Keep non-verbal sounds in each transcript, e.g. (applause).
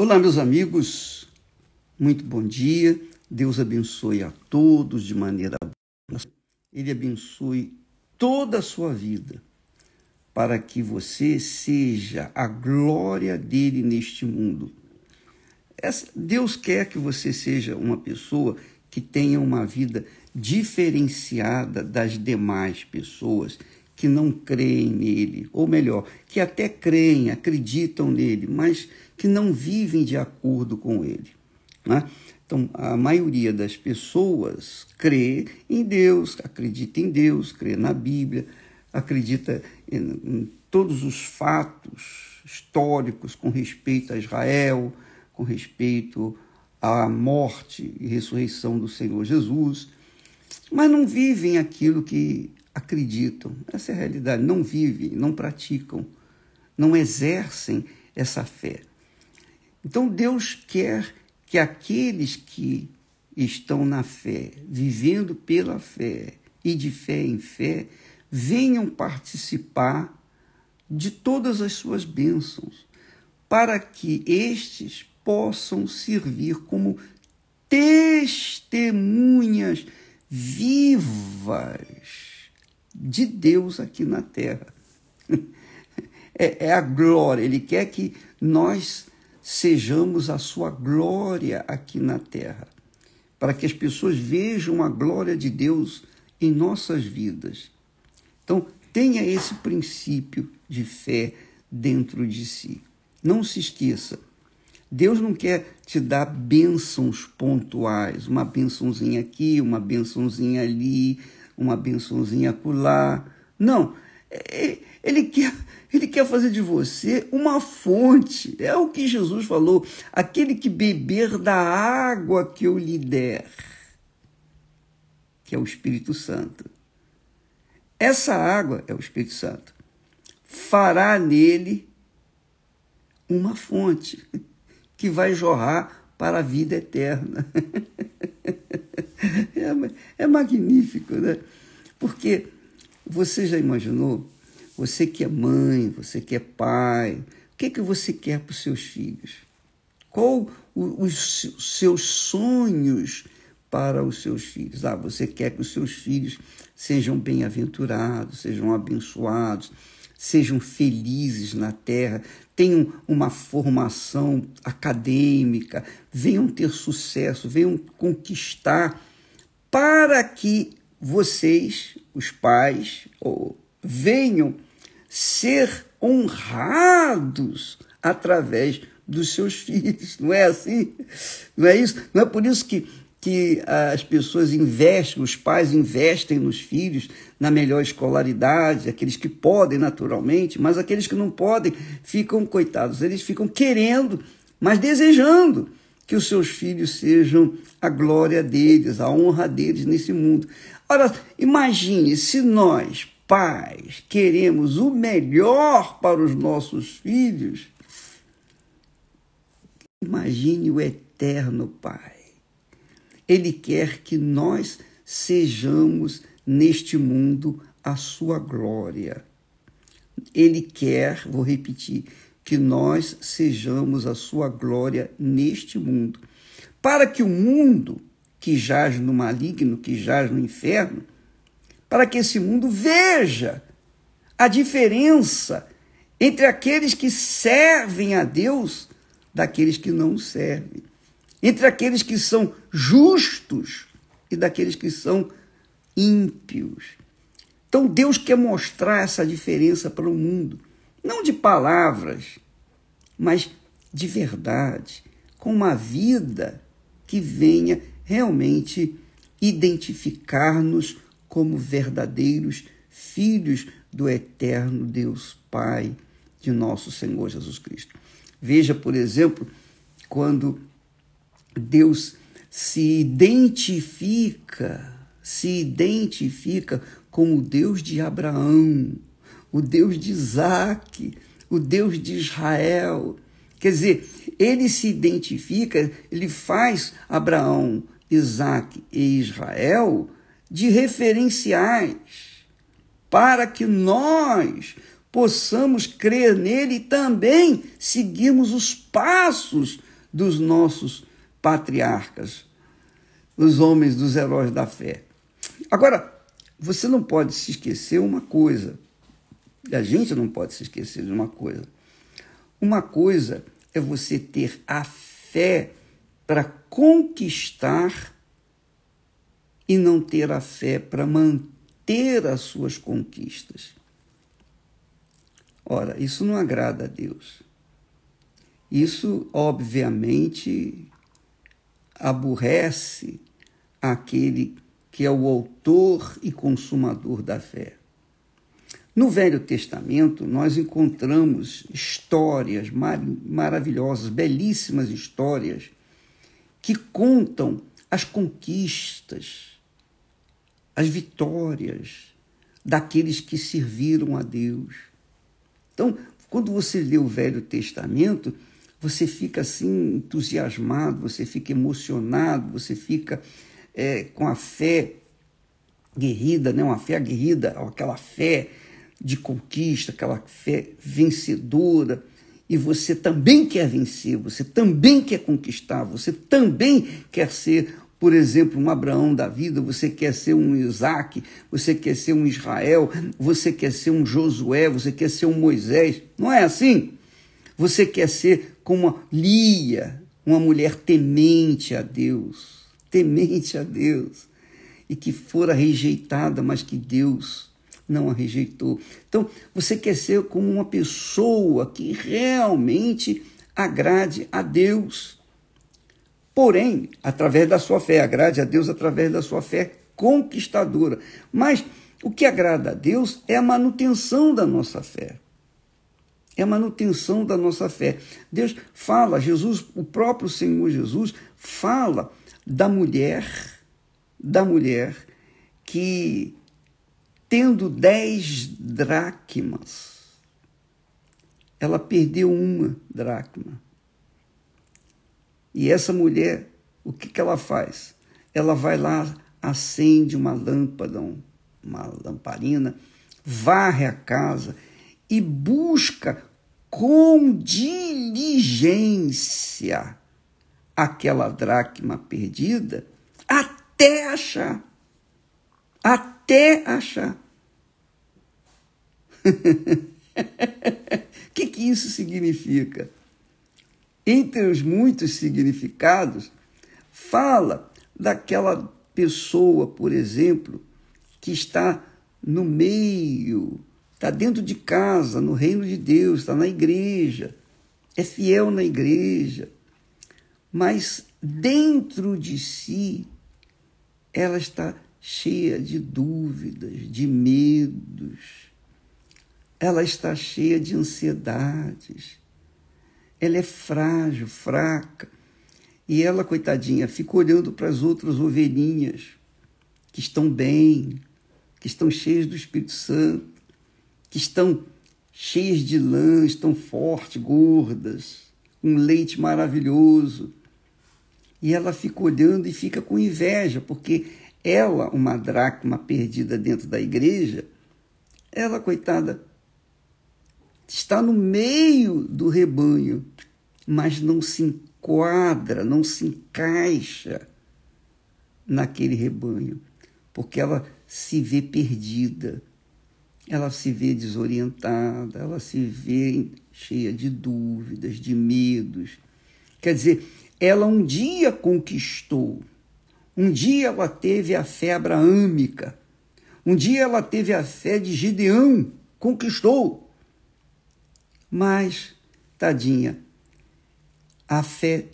Olá, meus amigos, muito bom dia. Deus abençoe a todos de maneira boa. Ele abençoe toda a sua vida, para que você seja a glória dele neste mundo. Deus quer que você seja uma pessoa que tenha uma vida diferenciada das demais pessoas que não creem nele, ou melhor, que até creem, acreditam nele, mas que não vivem de acordo com ele. Né? Então, a maioria das pessoas crê em Deus, acredita em Deus, crê na Bíblia, acredita em, em todos os fatos históricos com respeito a Israel, com respeito à morte e ressurreição do Senhor Jesus, mas não vivem aquilo que acreditam. Essa é a realidade. Não vivem, não praticam, não exercem essa fé. Então Deus quer que aqueles que estão na fé, vivendo pela fé e de fé em fé, venham participar de todas as suas bênçãos, para que estes possam servir como testemunhas vivas de Deus aqui na terra. (laughs) É, é, a glória, Ele quer que nós sejamos a sua glória aqui na terra, para que as pessoas vejam a glória de Deus em nossas vidas. Então, tenha esse princípio de fé dentro de si. Não se esqueça, Deus não quer te dar bênçãos pontuais, uma bênçãozinha aqui, uma bênçãozinha ali, uma bençãozinha acolá. Não, é, ele quer, ele quer fazer de você uma fonte. É o que Jesus falou: aquele que beber da água que eu lhe der, que é o Espírito Santo. Essa água é o Espírito Santo. Fará nele uma fonte que vai jorrar para a vida eterna. (laughs) É, é magnífico, né? Porque você já imaginou, você que é mãe, você que é pai, o que, que você quer para os seus filhos? Qual os seus sonhos para os seus filhos? Ah, você quer que os seus filhos sejam bem-aventurados, sejam abençoados, sejam felizes na terra, tenham uma formação acadêmica, venham ter sucesso, venham conquistar, para que vocês, os pais, venham ser honrados através dos seus (laughs) filhos. Não é assim? Não é isso? Não é por isso que que as pessoas investem, os pais investem nos filhos na melhor escolaridade, aqueles que podem naturalmente, mas aqueles que não podem ficam coitados, eles ficam querendo, mas desejando que os seus filhos sejam a glória deles, a honra deles nesse mundo. Ora, imagine se nós, pais, queremos o melhor para os nossos filhos. Imagine o eterno Pai ele quer que nós sejamos neste mundo a sua glória. Ele quer, vou repetir, que nós sejamos a sua glória neste mundo, para que o mundo que jaz no maligno, que jaz no inferno, para que esse mundo veja a diferença entre aqueles que servem a Deus daqueles que não servem entre aqueles que são justos e daqueles que são ímpios. Então Deus quer mostrar essa diferença para o mundo, não de palavras, mas de verdade, com uma vida que venha realmente identificar-nos como verdadeiros filhos do eterno Deus Pai de nosso Senhor Jesus Cristo. Veja, por exemplo, quando Deus se identifica, se identifica como o Deus de Abraão, o Deus de Isaac, o Deus de Israel. Quer dizer, ele se identifica, ele faz Abraão, Isaac e Israel de referenciais para que nós possamos crer nele e também seguirmos os passos dos nossos patriarcas, os homens dos heróis da fé. Agora, você não pode se esquecer uma coisa. A gente não pode se esquecer de uma coisa. Uma coisa é você ter a fé para conquistar e não ter a fé para manter as suas conquistas. Ora, isso não agrada a Deus. Isso, obviamente, aborrece aquele que é o autor e consumador da fé. No Velho Testamento, nós encontramos histórias mar maravilhosas, belíssimas histórias, que contam as conquistas, as vitórias daqueles que serviram a Deus. Então, quando você lê o Velho Testamento, você fica assim entusiasmado, você fica emocionado, você fica é, com a fé guerrida, né? uma fé aguerrida, aquela fé de conquista, aquela fé vencedora. E você também quer vencer, você também quer conquistar, você também quer ser, por exemplo, um Abraão da vida, você quer ser um Isaac, você quer ser um Israel, você quer ser um Josué, você quer ser um Moisés. Não é assim? Você quer ser como uma Lia, uma mulher temente a Deus, temente a Deus, e que fora rejeitada, mas que Deus não a rejeitou. Então, você quer ser como uma pessoa que realmente agrade a Deus. Porém, através da sua fé, agrade a Deus através da sua fé conquistadora. Mas o que agrada a Deus é a manutenção da nossa fé. É a manutenção da nossa fé. Deus fala, Jesus, o próprio Senhor Jesus, fala da mulher, da mulher que tendo dez dracmas, ela perdeu uma dracma. E essa mulher, o que, que ela faz? Ela vai lá, acende uma lâmpada, uma lamparina, varre a casa e busca com diligência aquela dracma perdida até achar. Até até achar. O (laughs) que, que isso significa? Entre os muitos significados, fala daquela pessoa, por exemplo, que está no meio, está dentro de casa, no reino de Deus, está na igreja, é fiel na igreja, mas dentro de si ela está cheia de dúvidas, de medos. Ela está cheia de ansiedades. Ela é frágil, fraca. E ela, coitadinha, fica olhando para as outras ovelhinhas que estão bem, que estão cheias do Espírito Santo, que estão cheias de lã, estão fortes, gordas, um leite maravilhoso. E ela fica olhando e fica com inveja, porque ela, uma dracma perdida dentro da igreja, ela, coitada, está no meio do rebanho, mas não se enquadra, não se encaixa naquele rebanho, porque ela se vê perdida, ela se vê desorientada, ela se vê cheia de dúvidas, de medos. Quer dizer, ela um dia conquistou um dia ela teve a fé abraâmica. Um dia ela teve a fé de Gideão, conquistou. Mas, tadinha, a fé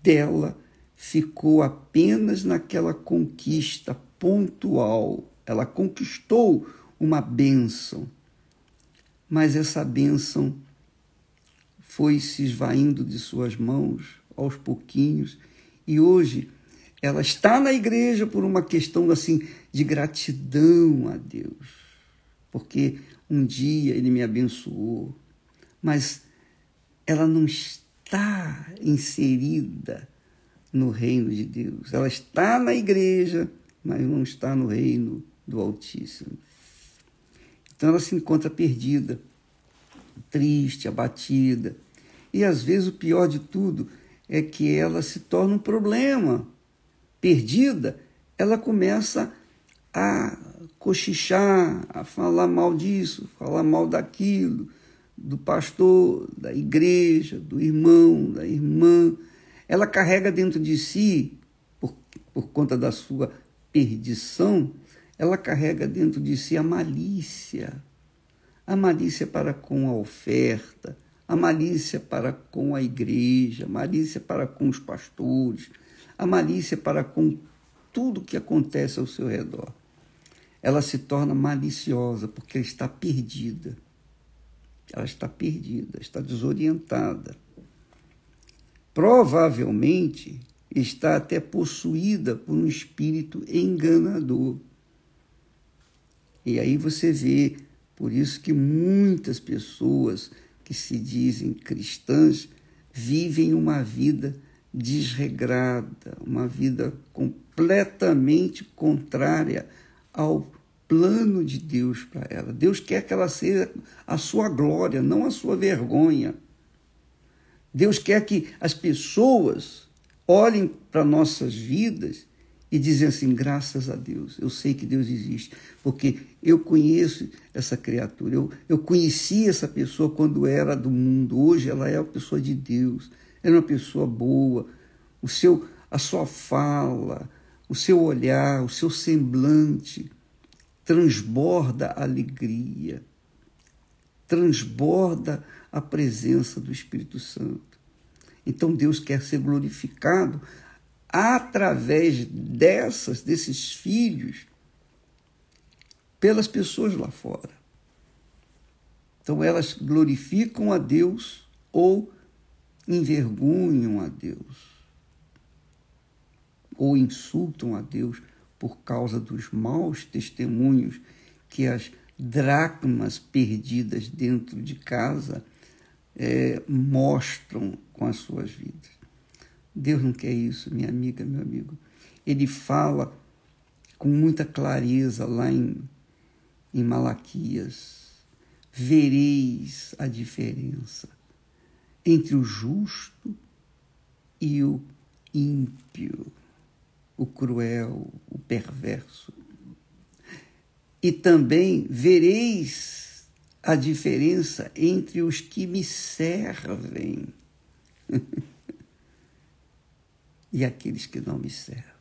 dela ficou apenas naquela conquista pontual. Ela conquistou uma bênção, mas essa bênção foi se esvaindo de suas mãos aos pouquinhos e hoje ela está na igreja por uma questão assim de gratidão a Deus, porque um dia ele me abençoou, mas ela não está inserida no reino de Deus. Ela está na igreja, mas não está no reino do Altíssimo. Então ela se encontra perdida, triste, abatida. E às vezes o pior de tudo é que ela se torna um problema. Perdida, ela começa a cochichar, a falar mal disso, falar mal daquilo, do pastor, da igreja, do irmão, da irmã. Ela carrega dentro de si, por, por conta da sua perdição, ela carrega dentro de si a malícia. A malícia para com a oferta, a malícia para com a igreja, a malícia para com os pastores, a malícia para com tudo que acontece ao seu redor. Ela se torna maliciosa porque está perdida. Ela está perdida, está desorientada. Provavelmente está até possuída por um espírito enganador. E aí você vê, por isso que muitas pessoas que se dizem cristãs vivem uma vida desregrada, uma vida completamente contrária ao plano de Deus para ela. Deus quer que ela seja a sua glória, não a sua vergonha. Deus quer que as pessoas olhem para nossas vidas e dizer assim: graças a Deus, eu sei que Deus existe, porque eu conheço essa criatura, eu, eu conheci essa pessoa quando era do mundo, hoje ela é uma pessoa de Deus, ela é uma pessoa boa, o seu, a sua fala, o seu olhar, o seu semblante transborda alegria, transborda a presença do Espírito Santo. Então Deus quer ser glorificado através dessas, desses filhos, pelas pessoas lá fora. Então elas glorificam a Deus ou envergonham a Deus, ou insultam a Deus por causa dos maus testemunhos que as dracmas perdidas dentro de casa é, mostram com as suas vidas. Deus não quer isso, minha amiga, meu amigo. Ele fala com muita clareza lá em, em Malaquias: vereis a diferença entre o justo e o ímpio, o cruel, o perverso. E também vereis a diferença entre os que me servem. (laughs) e aqueles que não me servem.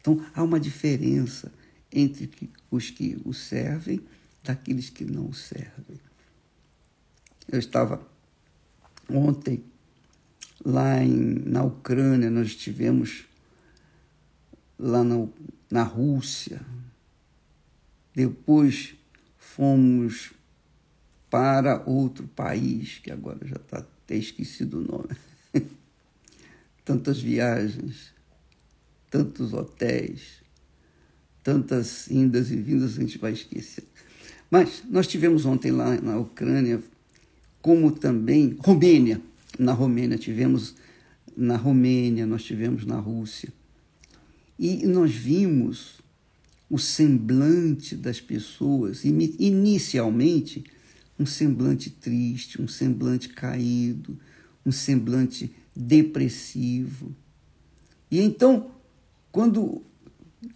Então, há uma diferença entre os que o servem daqueles que não o servem. Eu estava ontem lá em, na Ucrânia, nós estivemos lá na, na Rússia, depois fomos para outro país, que agora já está até esquecido o nome (laughs) tantas viagens, tantos hotéis, tantas indas e vindas, a gente vai esquecer. Mas nós tivemos ontem lá na Ucrânia, como também Romênia. Na Romênia tivemos na Romênia, nós tivemos na Rússia. E nós vimos o semblante das pessoas, inicialmente um semblante triste, um semblante caído, um semblante depressivo. E então, quando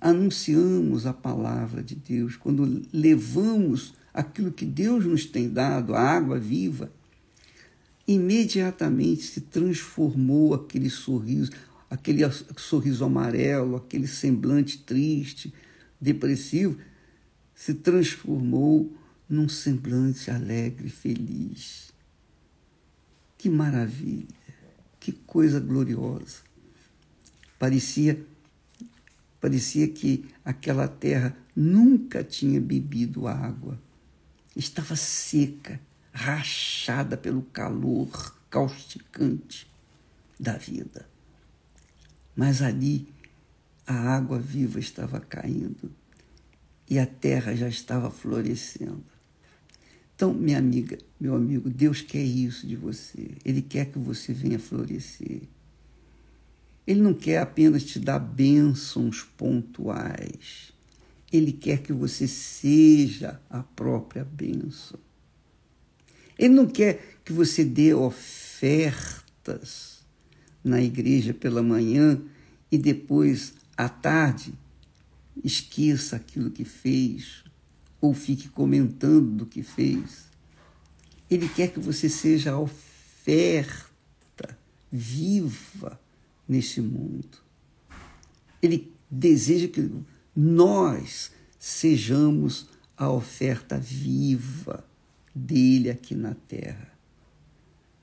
anunciamos a palavra de Deus, quando levamos aquilo que Deus nos tem dado, a água viva, imediatamente se transformou aquele sorriso, aquele sorriso amarelo, aquele semblante triste, depressivo, se transformou num semblante alegre, feliz. Que maravilha! Que coisa gloriosa. Parecia parecia que aquela terra nunca tinha bebido água. Estava seca, rachada pelo calor causticante da vida. Mas ali a água viva estava caindo e a terra já estava florescendo. Então, minha amiga, meu amigo, Deus quer isso de você. Ele quer que você venha florescer. Ele não quer apenas te dar bênçãos pontuais. Ele quer que você seja a própria bênção. Ele não quer que você dê ofertas na igreja pela manhã e depois à tarde esqueça aquilo que fez ou fique comentando do que fez. Ele quer que você seja oferta viva nesse mundo. Ele deseja que nós sejamos a oferta viva dele aqui na terra.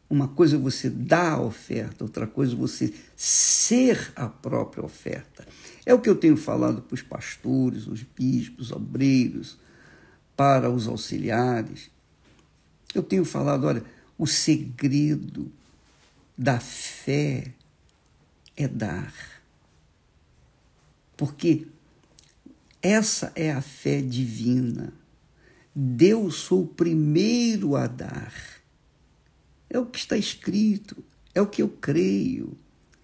Uma coisa é você dar a oferta, outra coisa é você ser a própria oferta. É o que eu tenho falado para os pastores, os bispos, obreiros, para os auxiliares. Eu tenho falado, olha, o segredo da fé é dar. Porque essa é a fé divina. Deus foi o primeiro a dar. É o que está escrito, é o que eu creio,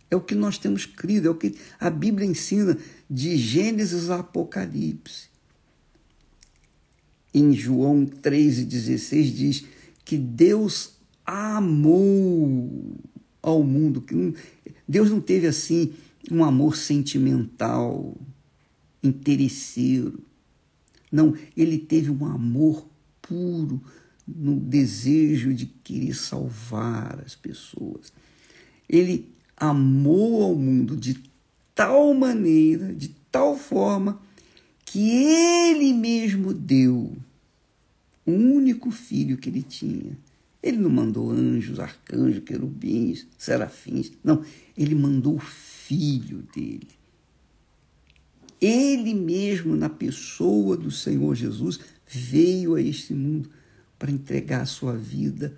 é o que nós temos crido, é o que a Bíblia ensina de Gênesis a Apocalipse. Em João 3,16 diz que Deus amou ao mundo. Deus não teve assim um amor sentimental, interesseiro. Não, ele teve um amor puro no desejo de querer salvar as pessoas. Ele amou ao mundo de tal maneira, de tal forma, que ele mesmo deu o único filho que ele tinha ele não mandou anjos, arcanjos, querubins, serafins. Não, ele mandou o filho dele. Ele mesmo, na pessoa do Senhor Jesus, veio a este mundo para entregar a sua vida,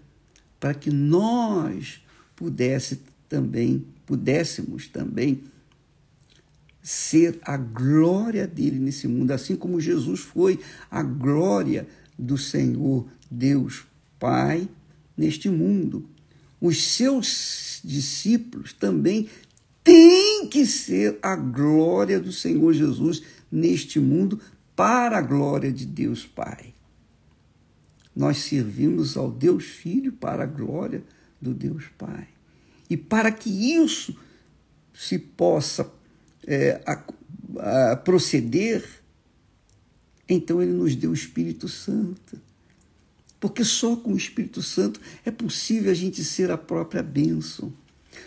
para que nós pudesse também, pudéssemos também ser a glória dele nesse mundo, assim como Jesus foi a glória do Senhor Deus Pai neste mundo. Os seus discípulos também têm que ser a glória do Senhor Jesus neste mundo para a glória de Deus Pai. Nós servimos ao Deus Filho para a glória do Deus Pai. E para que isso se possa é, a, a proceder, então ele nos deu o Espírito Santo. Porque só com o Espírito Santo é possível a gente ser a própria bênção.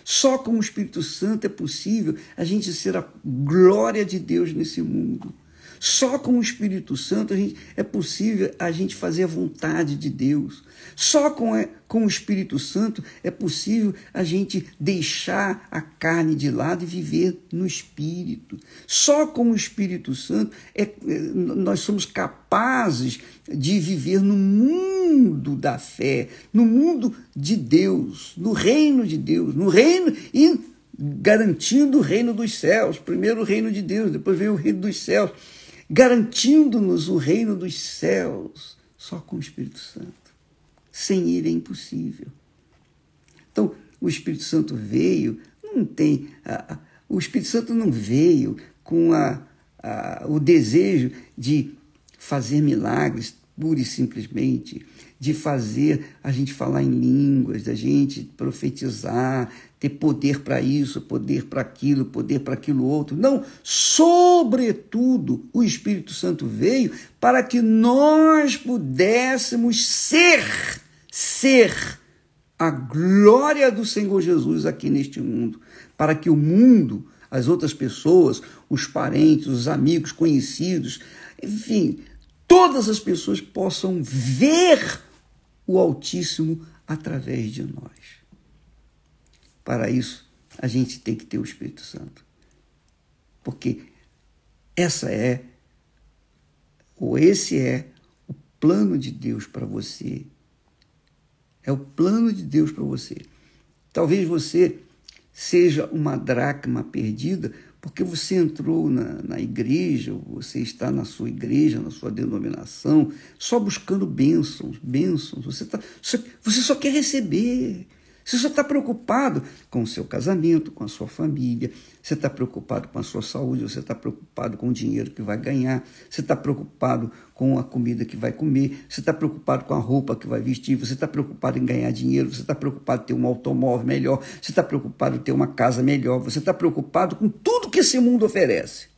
Só com o Espírito Santo é possível a gente ser a glória de Deus nesse mundo. Só com o Espírito Santo gente, é possível a gente fazer a vontade de Deus. Só com, é, com o Espírito Santo é possível a gente deixar a carne de lado e viver no Espírito. Só com o Espírito Santo é, é nós somos capazes de viver no mundo da fé, no mundo de Deus, no reino de Deus, no reino e garantindo o reino dos céus. Primeiro o reino de Deus, depois vem o reino dos céus garantindo-nos o reino dos céus só com o Espírito Santo. Sem ele é impossível. Então, o Espírito Santo veio, não tem. A, a, o Espírito Santo não veio com a, o desejo de fazer milagres, pura e simplesmente, de fazer a gente falar em línguas, da gente profetizar, ter poder para isso, poder para aquilo, poder para aquilo outro. Não, sobretudo, o Espírito Santo veio para que nós pudéssemos ser, ser a glória do Senhor Jesus aqui neste mundo, para que o mundo, as outras pessoas, os parentes, os amigos, conhecidos, enfim, todas as pessoas possam ver o Altíssimo através de nós. Para isso, a gente tem que ter o Espírito Santo. Porque essa é, ou esse é, o plano de Deus para você. É o plano de Deus para você. Talvez você seja uma dracma perdida porque você entrou na, na igreja, você está na sua igreja, na sua denominação, só buscando bênçãos, bênçãos. Você, tá, você só quer receber. Se você está preocupado com o seu casamento, com a sua família, você está preocupado com a sua saúde, você está preocupado com o dinheiro que vai ganhar, você está preocupado com a comida que vai comer, você está preocupado com a roupa que vai vestir, você está preocupado em ganhar dinheiro, você está preocupado em ter um automóvel melhor, você está preocupado em ter uma casa melhor, você está preocupado com tudo que esse mundo oferece.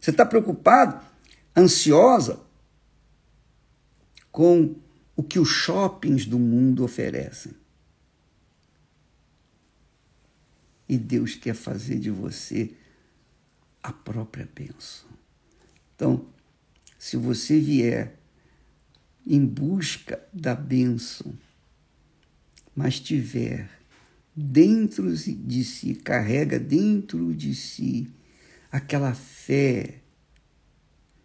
Você está preocupado, ansiosa com o que os shoppings do mundo oferecem. E Deus quer fazer de você a própria bênção. Então, se você vier em busca da bênção, mas tiver dentro de si, carrega dentro de si aquela fé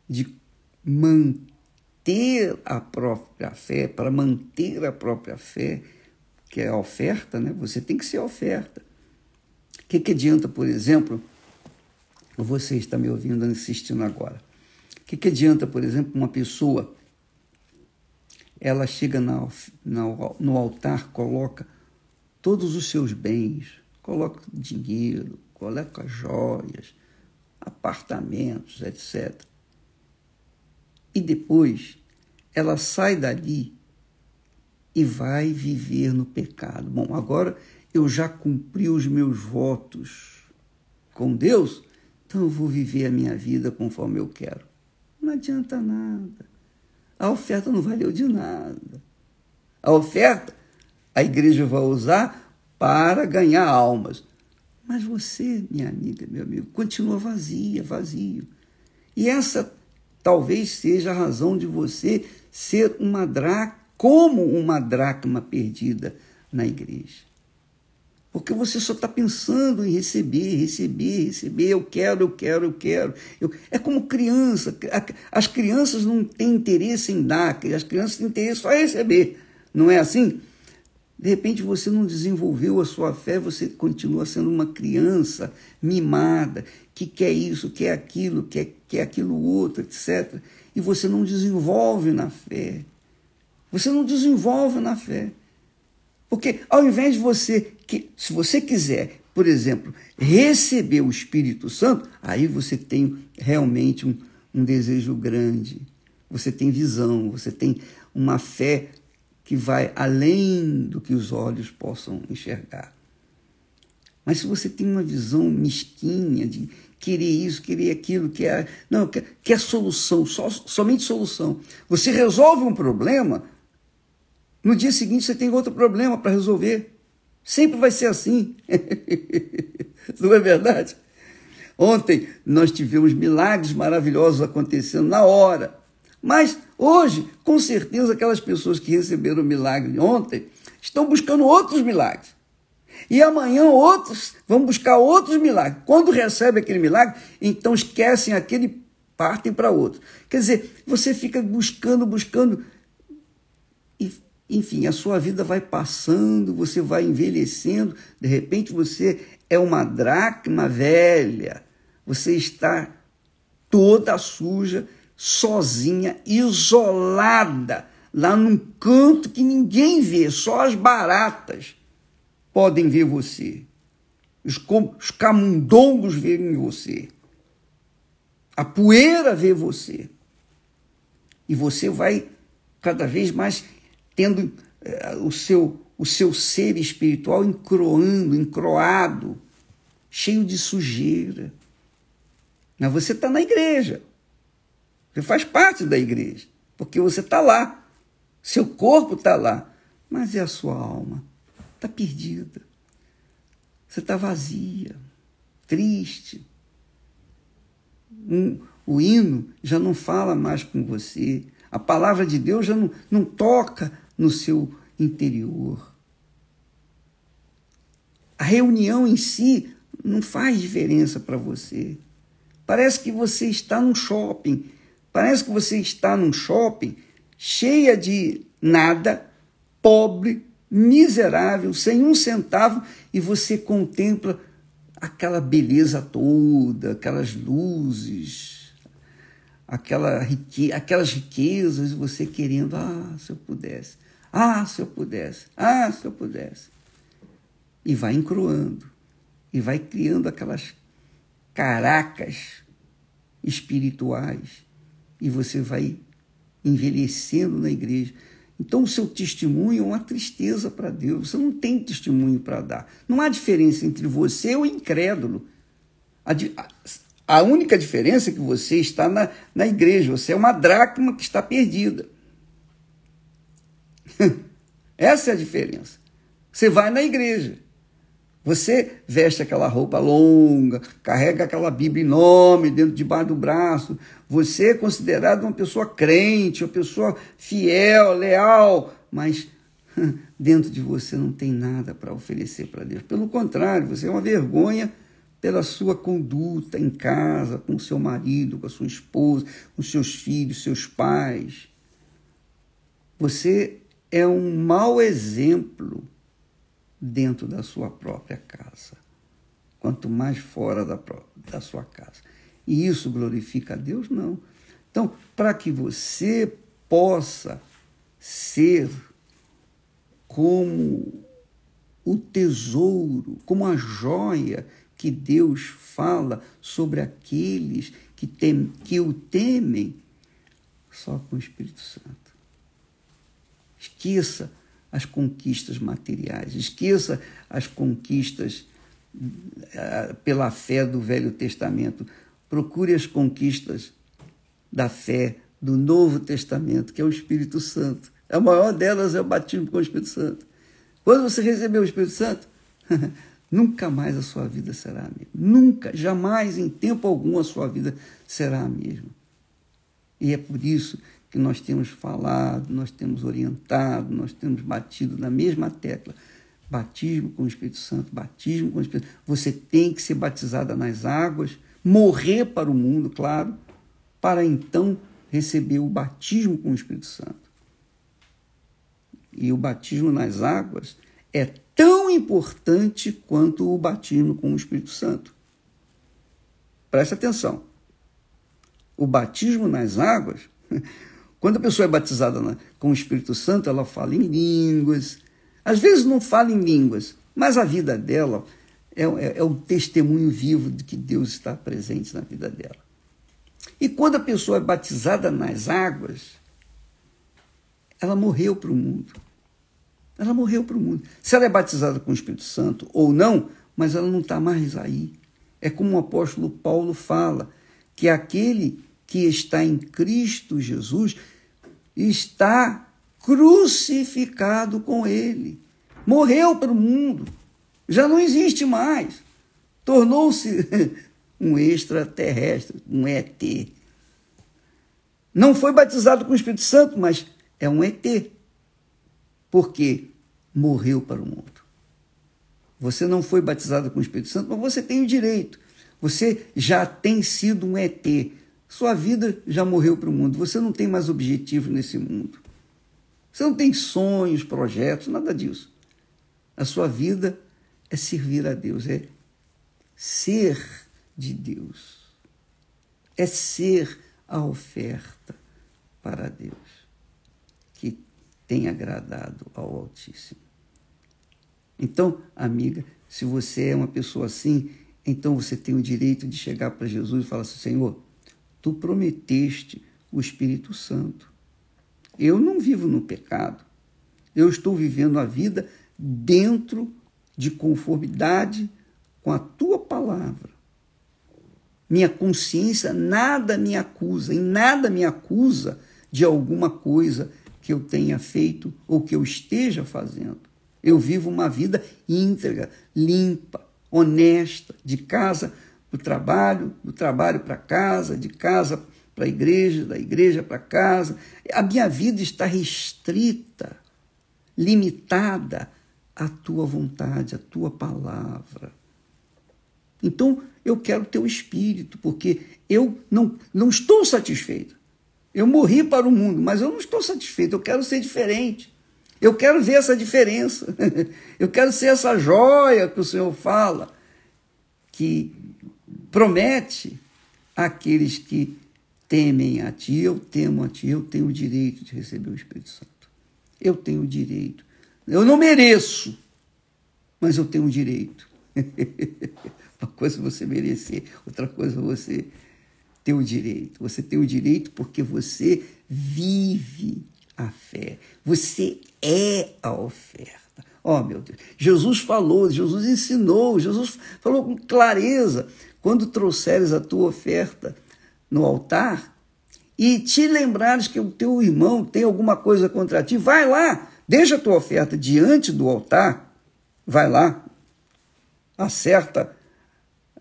de manter a própria fé, para manter a própria fé, que é a oferta, né? Você tem que ser oferta que, que adianta, por exemplo, você está me ouvindo assistindo agora? O que, que adianta, por exemplo, uma pessoa, ela chega na, na, no altar, coloca todos os seus bens, coloca dinheiro, coloca joias, apartamentos, etc. E depois ela sai dali e vai viver no pecado. Bom, agora eu já cumpri os meus votos com Deus, então eu vou viver a minha vida conforme eu quero. Não adianta nada. A oferta não valeu de nada. A oferta a igreja vai usar para ganhar almas. Mas você, minha amiga, meu amigo, continua vazia, vazio. E essa talvez seja a razão de você ser uma dracma, como uma dracma perdida na igreja. Porque você só está pensando em receber, receber, receber. Eu quero, eu quero, eu quero. Eu... É como criança. As crianças não têm interesse em dar, as crianças têm interesse só em receber. Não é assim? De repente você não desenvolveu a sua fé, você continua sendo uma criança mimada, que quer isso, quer aquilo, quer, quer aquilo outro, etc. E você não desenvolve na fé. Você não desenvolve na fé. Porque ao invés de você, que, se você quiser, por exemplo, receber o Espírito Santo, aí você tem realmente um, um desejo grande, você tem visão, você tem uma fé que vai além do que os olhos possam enxergar. Mas se você tem uma visão mesquinha de querer isso, querer aquilo, quer não, quer, quer solução, só, somente solução. Você resolve um problema, no dia seguinte você tem outro problema para resolver. Sempre vai ser assim. (laughs) Não é verdade? Ontem nós tivemos milagres maravilhosos acontecendo na hora. Mas hoje, com certeza, aquelas pessoas que receberam o milagre ontem estão buscando outros milagres. E amanhã outros vão buscar outros milagres. Quando recebe aquele milagre, então esquecem aquele, partem para outro. Quer dizer, você fica buscando, buscando enfim, a sua vida vai passando, você vai envelhecendo, de repente você é uma dracma velha, você está toda suja, sozinha, isolada, lá num canto que ninguém vê, só as baratas podem ver você. Os, os camundongos veem você. A poeira vê você. E você vai cada vez mais tendo eh, o, seu, o seu ser espiritual encroando, encroado, cheio de sujeira. Mas você está na igreja. Você faz parte da igreja. Porque você está lá. Seu corpo está lá. Mas e a sua alma? Está perdida. Você está vazia, triste. Um, o hino já não fala mais com você. A palavra de Deus já não, não toca no seu interior. A reunião em si não faz diferença para você. Parece que você está num shopping. Parece que você está num shopping cheia de nada, pobre, miserável, sem um centavo, e você contempla aquela beleza toda, aquelas luzes, aquela rique... aquelas riquezas, você querendo, ah, se eu pudesse. Ah, se eu pudesse. Ah, se eu pudesse. e vai encroando, e vai criando aquelas caracas espirituais, e você vai envelhecendo na igreja. Então, o seu testemunho é uma tristeza para Deus. Você não tem testemunho para dar. Não há diferença entre você e o incrédulo. A, a única diferença é que você está na, na igreja. Você é uma dracma que está perdida. (laughs) Essa é a diferença. Você vai na igreja. Você veste aquela roupa longa, carrega aquela Bíblia enorme dentro debaixo do braço. Você é considerado uma pessoa crente, uma pessoa fiel, leal, mas (laughs) dentro de você não tem nada para oferecer para Deus. Pelo contrário, você é uma vergonha pela sua conduta em casa, com seu marido, com a sua esposa, com seus filhos, seus pais. Você é um mau exemplo dentro da sua própria casa, quanto mais fora da, da sua casa. E isso glorifica a Deus? Não. Então, para que você possa ser como o tesouro, como a joia que Deus fala sobre aqueles que, tem, que o temem, só com o Espírito Santo. Esqueça as conquistas materiais, esqueça as conquistas uh, pela fé do Velho Testamento. Procure as conquistas da fé do Novo Testamento, que é o Espírito Santo. A maior delas é o batismo com o Espírito Santo. Quando você recebeu o Espírito Santo, (laughs) nunca mais a sua vida será a mesma. Nunca, jamais, em tempo algum, a sua vida será a mesma. E é por isso que nós temos falado, nós temos orientado, nós temos batido na mesma tecla. Batismo com o Espírito Santo, batismo com o Espírito Santo. Você tem que ser batizada nas águas, morrer para o mundo, claro, para então receber o batismo com o Espírito Santo. E o batismo nas águas é tão importante quanto o batismo com o Espírito Santo. Preste atenção. O batismo nas águas (laughs) Quando a pessoa é batizada na, com o Espírito Santo, ela fala em línguas. Às vezes não fala em línguas, mas a vida dela é, é, é o testemunho vivo de que Deus está presente na vida dela. E quando a pessoa é batizada nas águas, ela morreu para o mundo. Ela morreu para o mundo. Se ela é batizada com o Espírito Santo ou não, mas ela não está mais aí. É como o apóstolo Paulo fala, que aquele que está em Cristo Jesus está crucificado com ele. Morreu para o mundo. Já não existe mais. Tornou-se (laughs) um extraterrestre, um ET. Não foi batizado com o Espírito Santo, mas é um ET. Porque morreu para o mundo. Você não foi batizado com o Espírito Santo, mas você tem o direito. Você já tem sido um ET. Sua vida já morreu para o mundo. Você não tem mais objetivo nesse mundo. Você não tem sonhos, projetos, nada disso. A sua vida é servir a Deus, é ser de Deus. É ser a oferta para Deus que tem agradado ao Altíssimo. Então, amiga, se você é uma pessoa assim, então você tem o direito de chegar para Jesus e falar assim: Senhor, tu prometeste o Espírito Santo. Eu não vivo no pecado. Eu estou vivendo a vida dentro de conformidade com a tua palavra. Minha consciência nada me acusa, em nada me acusa de alguma coisa que eu tenha feito ou que eu esteja fazendo. Eu vivo uma vida íntegra, limpa, honesta, de casa do trabalho, do trabalho para casa, de casa para a igreja, da igreja para casa. A minha vida está restrita, limitada à tua vontade, à tua palavra. Então, eu quero teu espírito, porque eu não, não estou satisfeito. Eu morri para o mundo, mas eu não estou satisfeito, eu quero ser diferente. Eu quero ver essa diferença. (laughs) Eu quero ser essa joia que o Senhor fala, que promete àqueles que temem a ti, eu temo a ti, eu tenho o direito de receber o Espírito Santo. Eu tenho o direito. Eu não mereço, mas eu tenho o direito. (laughs) Uma coisa é você merecer, outra coisa é você ter o direito. Você tem o direito porque você vive a fé. Você é a oferta. Oh, meu Deus. Jesus falou, Jesus ensinou, Jesus falou com clareza. Quando trouxeres a tua oferta no altar e te lembrares que o teu irmão tem alguma coisa contra ti, vai lá, deixa a tua oferta diante do altar, vai lá, acerta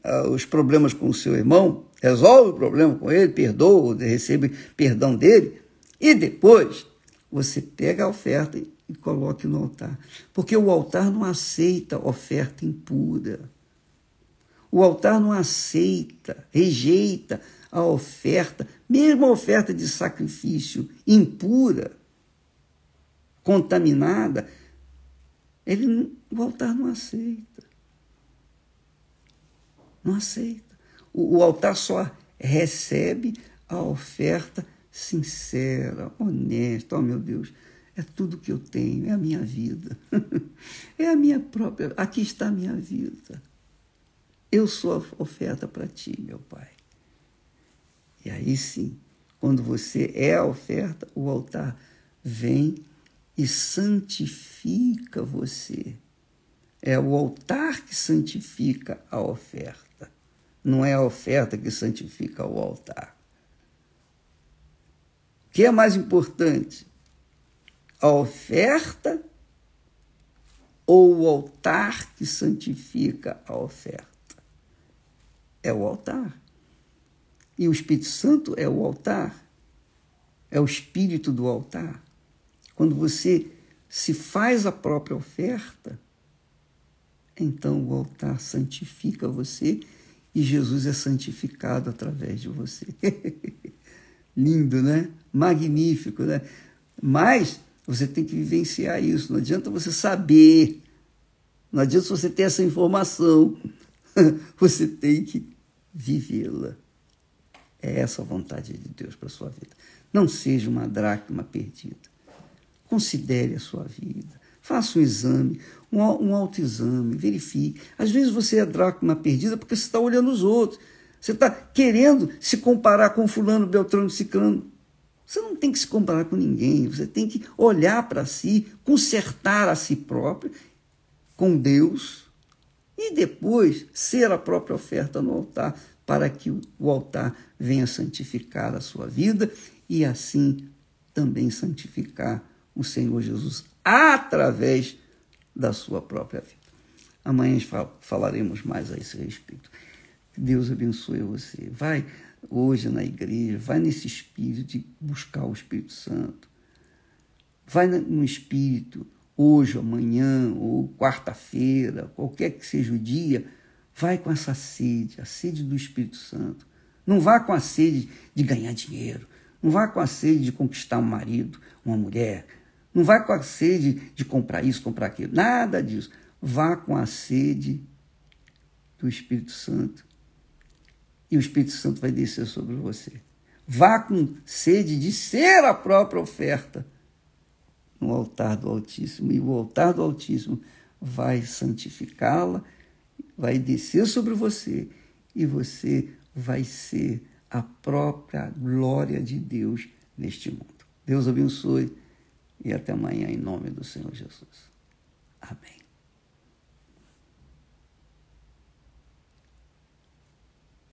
uh, os problemas com o seu irmão, resolve o problema com ele, perdoa, recebe perdão dele, e depois você pega a oferta e coloque no altar. Porque o altar não aceita oferta impura. O altar não aceita, rejeita a oferta, mesmo a oferta de sacrifício impura, contaminada, ele, o altar não aceita. Não aceita. O, o altar só recebe a oferta sincera, honesta. Oh, meu Deus, é tudo que eu tenho, é a minha vida. (laughs) é a minha própria. Aqui está a minha vida. Eu sou a oferta para ti, meu Pai. E aí sim, quando você é a oferta, o altar vem e santifica você. É o altar que santifica a oferta. Não é a oferta que santifica o altar. O que é mais importante? A oferta ou o altar que santifica a oferta? É o altar. E o Espírito Santo é o altar. É o espírito do altar. Quando você se faz a própria oferta, então o altar santifica você e Jesus é santificado através de você. (laughs) Lindo, né? Magnífico, né? Mas você tem que vivenciar isso. Não adianta você saber, não adianta você ter essa informação. (laughs) Você tem que vivê-la. É essa a vontade de Deus para a sua vida. Não seja uma dracma perdida. Considere a sua vida. Faça um exame, um, autoexame, verifique. Às vezes você é dracma perdida porque você está olhando os outros. Você está querendo se comparar com fulano, beltrano, ciclano. Você não tem que se comparar com ninguém. Você tem que olhar para si, consertar a si próprio com Deus e depois ser a própria oferta no altar para que o altar venha santificar a sua vida e assim também santificar o Senhor Jesus através da sua própria vida. Amanhã falaremos mais a esse respeito. Deus abençoe você. Vai hoje na igreja, vai nesse espírito de buscar o Espírito Santo. Vai no espírito, hoje, amanhã, ou quarta-feira, qualquer que seja o dia, vai com essa sede, a sede do Espírito Santo. Não vá com a sede de ganhar dinheiro. Não vá com a sede de conquistar um marido, uma mulher. Não vá com a sede de comprar isso, comprar aquilo. Nada disso. Vá com a sede do Espírito Santo. E o Espírito Santo vai descer sobre você. Vá com sede de ser a própria oferta no altar do Altíssimo. E o altar do Altíssimo vai santificá-la, vai descer sobre você. E você vai ser a própria glória de Deus neste mundo. Deus abençoe e até amanhã, em nome do Senhor Jesus. Amém.